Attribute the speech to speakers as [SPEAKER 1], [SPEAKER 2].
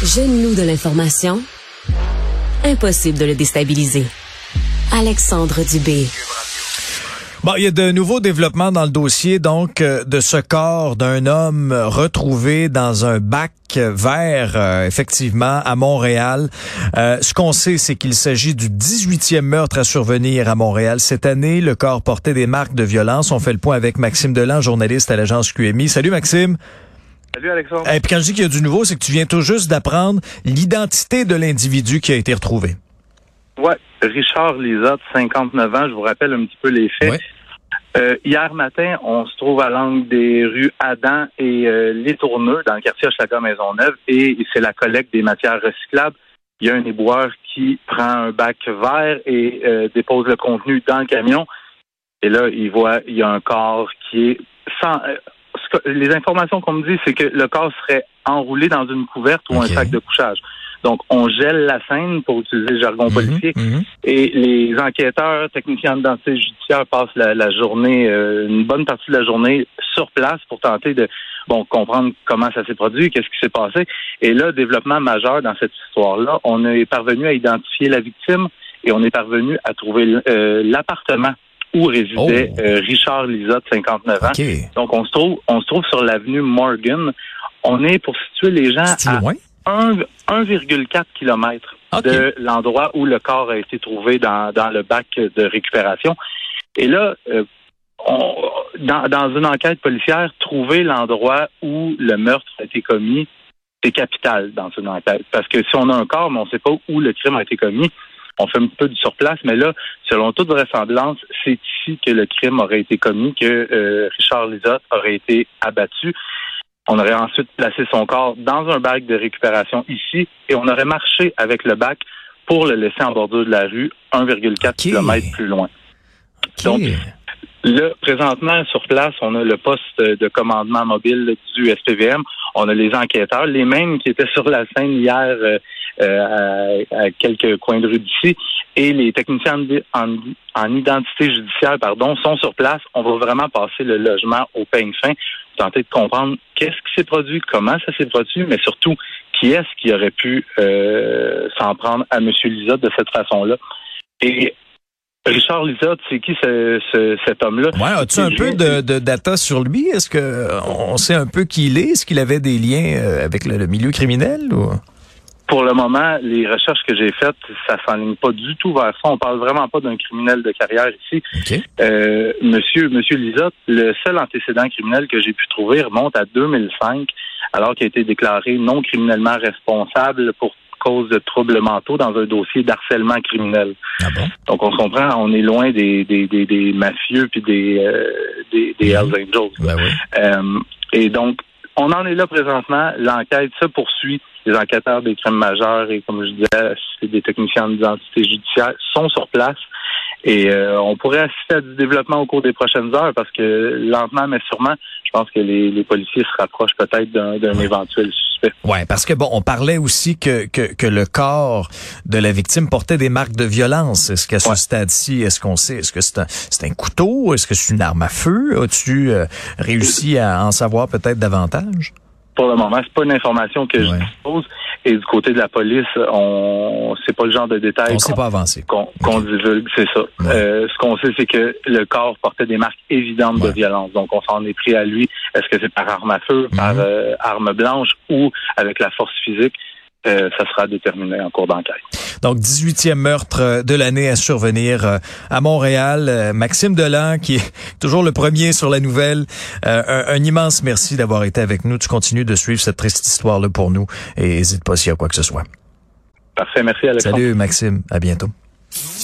[SPEAKER 1] Loup de l'information, impossible de le déstabiliser. Alexandre Dubé.
[SPEAKER 2] Bon, il y a de nouveaux développements dans le dossier, donc, euh, de ce corps d'un homme retrouvé dans un bac vert, euh, effectivement, à Montréal. Euh, ce qu'on sait, c'est qu'il s'agit du 18e meurtre à survenir à Montréal. Cette année, le corps portait des marques de violence. On fait le point avec Maxime Delan, journaliste à l'agence QMI. Salut, Maxime.
[SPEAKER 3] Salut Alexandre.
[SPEAKER 2] Et puis quand je dis qu'il y a du nouveau, c'est que tu viens tout juste d'apprendre l'identité de l'individu qui a été retrouvé.
[SPEAKER 3] Ouais, Richard Lisotte, 59 ans, je vous rappelle un petit peu les faits.
[SPEAKER 2] Ouais.
[SPEAKER 3] Euh, hier matin, on se trouve à l'angle des rues Adam et euh, Les Tourneux, dans le quartier Hochelaga Maisonneuve, et c'est la collecte des matières recyclables. Il y a un éboueur qui prend un bac vert et euh, dépose le contenu dans le camion. Et là, il voit, il y a un corps qui est sans. Les informations qu'on me dit, c'est que le corps serait enroulé dans une couverte ou un sac de couchage. Donc, on gèle la scène pour utiliser le jargon policier.
[SPEAKER 2] Mhm, mhm.
[SPEAKER 3] Et les enquêteurs, techniciens d'identité judiciaire passent la, la journée, euh, une bonne partie de la journée sur place pour tenter de bon comprendre comment ça s'est produit, qu'est-ce qui s'est passé. Et là, développement majeur dans cette histoire-là, on est parvenu à identifier la victime et on est parvenu à trouver euh, l'appartement où résidait
[SPEAKER 2] Oh.
[SPEAKER 3] euh, Richard Lisotte, 59 ans. Donc, on se trouve, on se trouve sur l'avenue Morgan. On est pour situer les gens à
[SPEAKER 2] loin?
[SPEAKER 3] un- 1,4 km de l'endroit où le corps a été trouvé dans, dans le bac de récupération. Et là, euh, on- dans, dans une enquête policière, trouver l'endroit où le meurtre a été commis, c'est capital dans une enquête. Parce que si on a un corps, mais on ne sait pas où le crime a été commis, on fait un peu du surplace, mais là, selon toute vraisemblance, c'est ici que le crime aurait été commis, que euh, Richard Lisotte aurait été abattu. On aurait ensuite placé son corps dans un bac de récupération ici et on aurait marché avec le bac pour le laisser en bordure de la rue 1,4
[SPEAKER 2] Ok.
[SPEAKER 3] km plus loin. Donc, Là, présentement, sur place, on a le poste de commandement mobile du SPVM. On a les enquêteurs, les mêmes qui étaient sur la scène hier euh, euh, à, à quelques coins de rue d'ici. Et les techniciens en, en- en identité judiciaire, pardon, sont sur place. On va vraiment passer le logement au peigne fin tenter de comprendre qu'est-ce qui s'est produit, comment ça s'est produit, mais surtout qui est-ce qui aurait pu euh, s'en prendre à M. Lisotte de cette façon-là. Et Richard Lisotte, c'est qui ce- ce- cet homme-là?
[SPEAKER 2] Ouais, as-tu un peu de, de data sur lui? Est-ce que on sait un peu qui il est? Est-ce qu'il avait des liens euh, avec le, le milieu criminel? Ou?
[SPEAKER 3] Pour le moment, les recherches que j'ai faites, ça s'enligne pas du tout vers ça. On parle vraiment pas d'un criminel de carrière ici. Euh, monsieur, monsieur Lisotte, le seul antécédent criminel que j'ai pu trouver remonte à 2005, alors qu'il a été déclaré non criminellement responsable pour cause de troubles mentaux dans un dossier d'harcèlement criminel.
[SPEAKER 2] Ah bon?
[SPEAKER 3] Donc on se comprend, on est loin des des, des, des mafieux puis des euh, des, des Hells Angels.
[SPEAKER 2] Ben oui.
[SPEAKER 3] Euh, et donc, on en est là présentement. L'enquête se poursuit. Les enquêteurs des crimes majeurs et, comme je disais, des techniciens en identité judiciaire sont sur place. Et euh, on pourrait assister à du développement au cours des prochaines heures parce que lentement mais sûrement, je pense que les, les policiers se rapprochent peut-être d'un
[SPEAKER 2] Ouais.
[SPEAKER 3] éventuel suspect.
[SPEAKER 2] Ouais, parce que bon, on parlait aussi que, que, que le corps de la victime portait des marques de violence. Est-ce qu'à ce
[SPEAKER 3] Ouais.
[SPEAKER 2] stade-ci, est-ce qu'on sait, est-ce que c'est un, c'est un couteau? Est-ce que c'est une arme à feu? As-tu euh, réussi à en savoir peut-être davantage?
[SPEAKER 3] Pour le moment, c'est pas une information que je dispose. Et du côté de la police, on c'est pas le genre de détails
[SPEAKER 2] On
[SPEAKER 3] qu'on-
[SPEAKER 2] pas avancé.
[SPEAKER 3] qu'on qu'on divulgue, c'est ça.
[SPEAKER 2] Ouais.
[SPEAKER 3] Euh, ce qu'on sait, c'est que le corps portait des marques évidentes
[SPEAKER 2] Ouais.
[SPEAKER 3] de violence. Donc, on s'en est pris à lui. Est-ce que c'est par arme à feu, par
[SPEAKER 2] Mhm.
[SPEAKER 3] euh, arme blanche ou avec la force physique? Euh, ça sera déterminé en cours d'enquête.
[SPEAKER 2] Donc, 18e meurtre euh, de l'année à survenir euh, à Montréal. Euh, Maxime Delan, qui est toujours le premier sur la nouvelle. Un, un immense merci d'avoir été avec nous. Tu continues de suivre cette triste histoire-là pour nous. Et n'hésite pas s'il y a quoi que ce soit.
[SPEAKER 3] Parfait. Merci, Alexandre.
[SPEAKER 2] Salut, Maxime. À bientôt.